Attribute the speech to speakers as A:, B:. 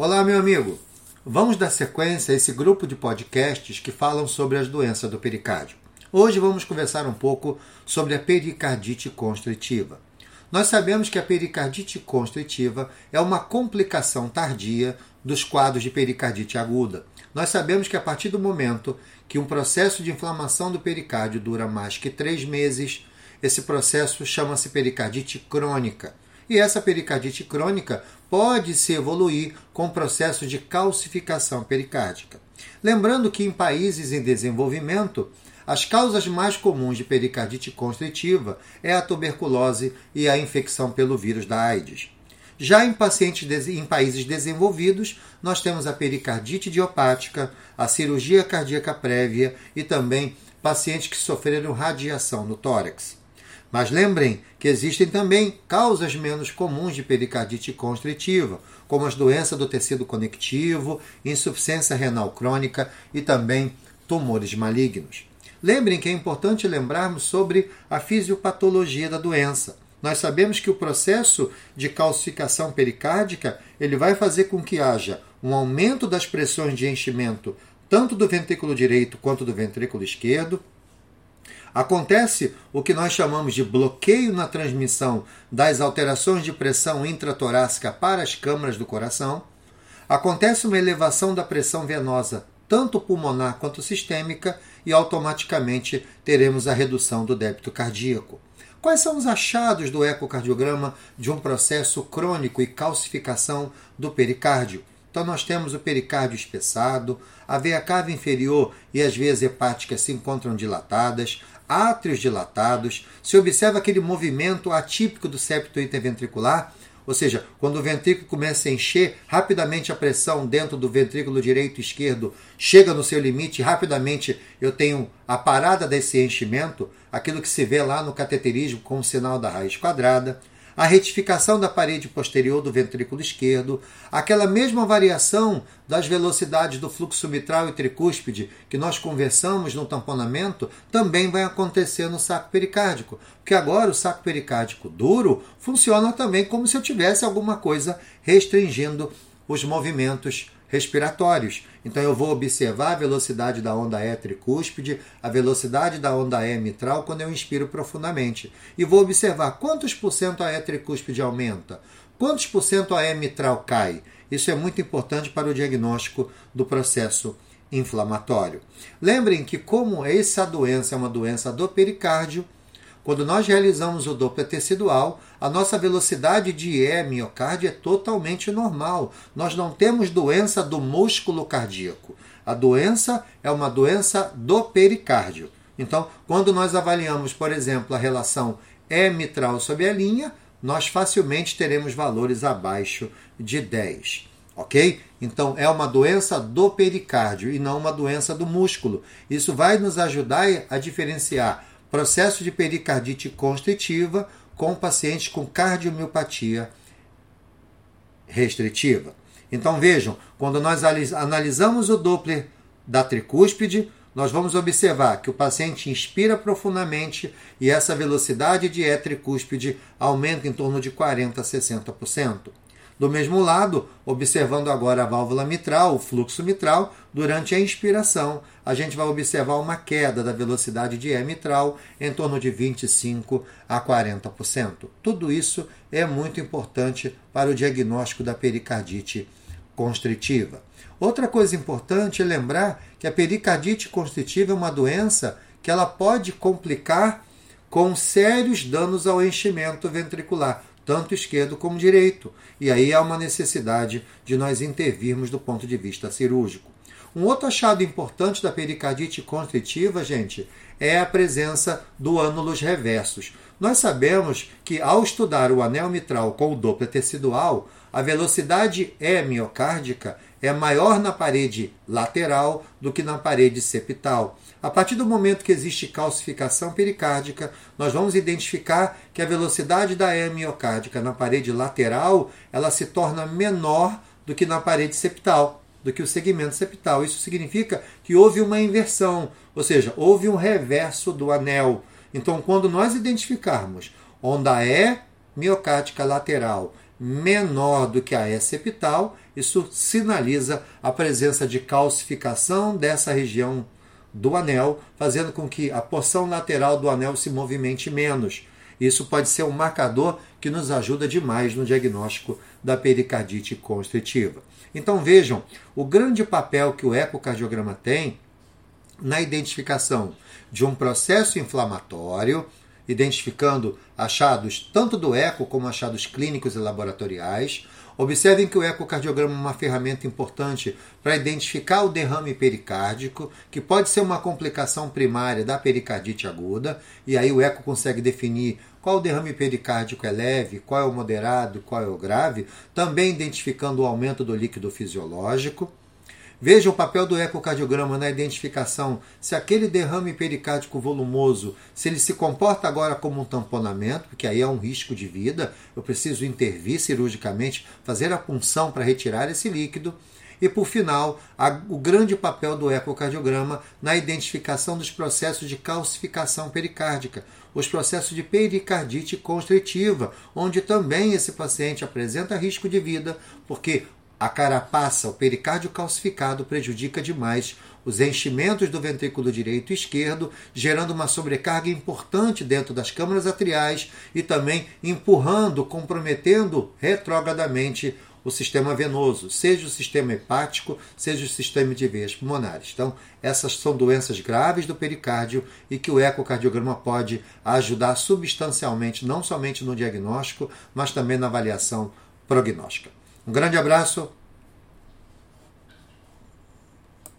A: Olá, meu amigo. Vamos dar sequência a esse grupo de podcasts que falam sobre as doenças do pericárdio. Hoje vamos conversar um pouco sobre a pericardite constritiva. Nós sabemos que a pericardite constritiva é uma complicação tardia dos quadros de pericardite aguda. Nós sabemos que a partir do momento que um processo de inflamação do pericárdio dura mais que três meses, esse processo chama-se pericardite crônica. E essa pericardite crônica pode se evoluir com processo de calcificação pericárdica. Lembrando que em países em desenvolvimento, as causas mais comuns de pericardite constritiva é a tuberculose e a infecção pelo vírus da AIDS. Já em pacientes em países desenvolvidos, nós temos a pericardite idiopática, a cirurgia cardíaca prévia e também pacientes que sofreram radiação no tórax. Mas lembrem que existem também causas menos comuns de pericardite constritiva, como as doenças do tecido conectivo, insuficiência renal crônica e também tumores malignos. Lembrem que é importante lembrarmos sobre a fisiopatologia da doença. Nós sabemos que o processo de calcificação pericárdica ele vai fazer com que haja um aumento das pressões de enchimento tanto do ventrículo direito quanto do ventrículo esquerdo, Acontece o que nós chamamos de bloqueio na transmissão das alterações de pressão intratorácica para as câmaras do coração. Acontece uma elevação da pressão venosa, tanto pulmonar quanto sistêmica, e automaticamente teremos a redução do débito cardíaco. Quais são os achados do ecocardiograma de um processo crônico e calcificação do pericárdio? Então nós temos o pericárdio espessado, a veia cava inferior e as veias hepáticas se encontram dilatadas, átrios dilatados, se observa aquele movimento atípico do septo interventricular, ou seja, quando o ventrículo começa a encher, rapidamente a pressão dentro do ventrículo direito e esquerdo chega no seu limite, rapidamente eu tenho a parada desse enchimento, aquilo que se vê lá no cateterismo com o sinal da raiz quadrada a retificação da parede posterior do ventrículo esquerdo, aquela mesma variação das velocidades do fluxo mitral e tricúspide que nós conversamos no tamponamento também vai acontecer no saco pericárdico, porque agora o saco pericárdico duro funciona também como se eu tivesse alguma coisa restringindo os movimentos respiratórios. Então eu vou observar a velocidade da onda E tricúspide, a velocidade da onda E mitral quando eu inspiro profundamente. E vou observar quantos por cento a E tricúspide aumenta, quantos por cento a E mitral cai. Isso é muito importante para o diagnóstico do processo inflamatório. Lembrem que como essa doença é uma doença do pericárdio, quando nós realizamos o Doppler tecidual, a nossa velocidade de E miocárdio é totalmente normal. Nós não temos doença do músculo cardíaco. A doença é uma doença do pericárdio. Então, quando nós avaliamos, por exemplo, a relação E mitral sobre a linha, nós facilmente teremos valores abaixo de 10. Ok? Então, é uma doença do pericárdio e não uma doença do músculo. Isso vai nos ajudar a diferenciar processo de pericardite constritiva com pacientes com cardiomiopatia restritiva. Então vejam, quando nós analisamos o Doppler da tricúspide, nós vamos observar que o paciente inspira profundamente e essa velocidade de E tricúspide aumenta em torno de 40 a 60%. Do mesmo lado, observando agora a válvula mitral, o fluxo mitral, durante a inspiração, a gente vai observar uma queda da velocidade de E mitral em torno de 25 a 40%. Tudo isso é muito importante para o diagnóstico da pericardite constritiva. Outra coisa importante é lembrar que a pericardite constritiva é uma doença que ela pode complicar com sérios danos ao enchimento ventricular tanto esquerdo como direito. E aí há uma necessidade de nós intervirmos do ponto de vista cirúrgico. Um outro achado importante da pericardite constritiva, gente, é a presença do ânulos reversos. Nós sabemos que ao estudar o anel mitral com o Doppler tecidual, a velocidade E miocárdica é maior na parede lateral do que na parede septal. A partir do momento que existe calcificação pericárdica, nós vamos identificar que a velocidade da E miocárdica na parede lateral ela se torna menor do que na parede septal, do que o segmento septal. Isso significa que houve uma inversão, ou seja, houve um reverso do anel. Então, quando nós identificarmos onda E miocárdica lateral menor do que a S epital, isso sinaliza a presença de calcificação dessa região do anel, fazendo com que a porção lateral do anel se movimente menos. Isso pode ser um marcador que nos ajuda demais no diagnóstico da pericardite constritiva. Então vejam o grande papel que o ecocardiograma tem na identificação de um processo inflamatório, identificando achados tanto do eco como achados clínicos e laboratoriais. Observem que o ecocardiograma é uma ferramenta importante para identificar o derrame pericárdico, que pode ser uma complicação primária da pericardite aguda, e aí o eco consegue definir qual derrame pericárdico é leve, qual é o moderado, qual é o grave, também identificando o aumento do líquido fisiológico. Veja o papel do ecocardiograma na identificação se aquele derrame pericárdico volumoso, se ele se comporta agora como um tamponamento, porque aí é um risco de vida, eu preciso intervir cirurgicamente, fazer a punção para retirar esse líquido. E, por final, a, o grande papel do ecocardiograma na identificação dos processos de calcificação pericárdica, os processos de pericardite constritiva, onde também esse paciente apresenta risco de vida, porque a carapaça, o pericárdio calcificado, prejudica demais os enchimentos do ventrículo direito e esquerdo, gerando uma sobrecarga importante dentro das câmaras atriais e também empurrando, comprometendo retrogradamente o sistema venoso, seja o sistema hepático, seja o sistema de veias pulmonares. Então, essas são doenças graves do pericárdio e que o ecocardiograma pode ajudar substancialmente, não somente no diagnóstico, mas também na avaliação prognóstica. Um grande abraço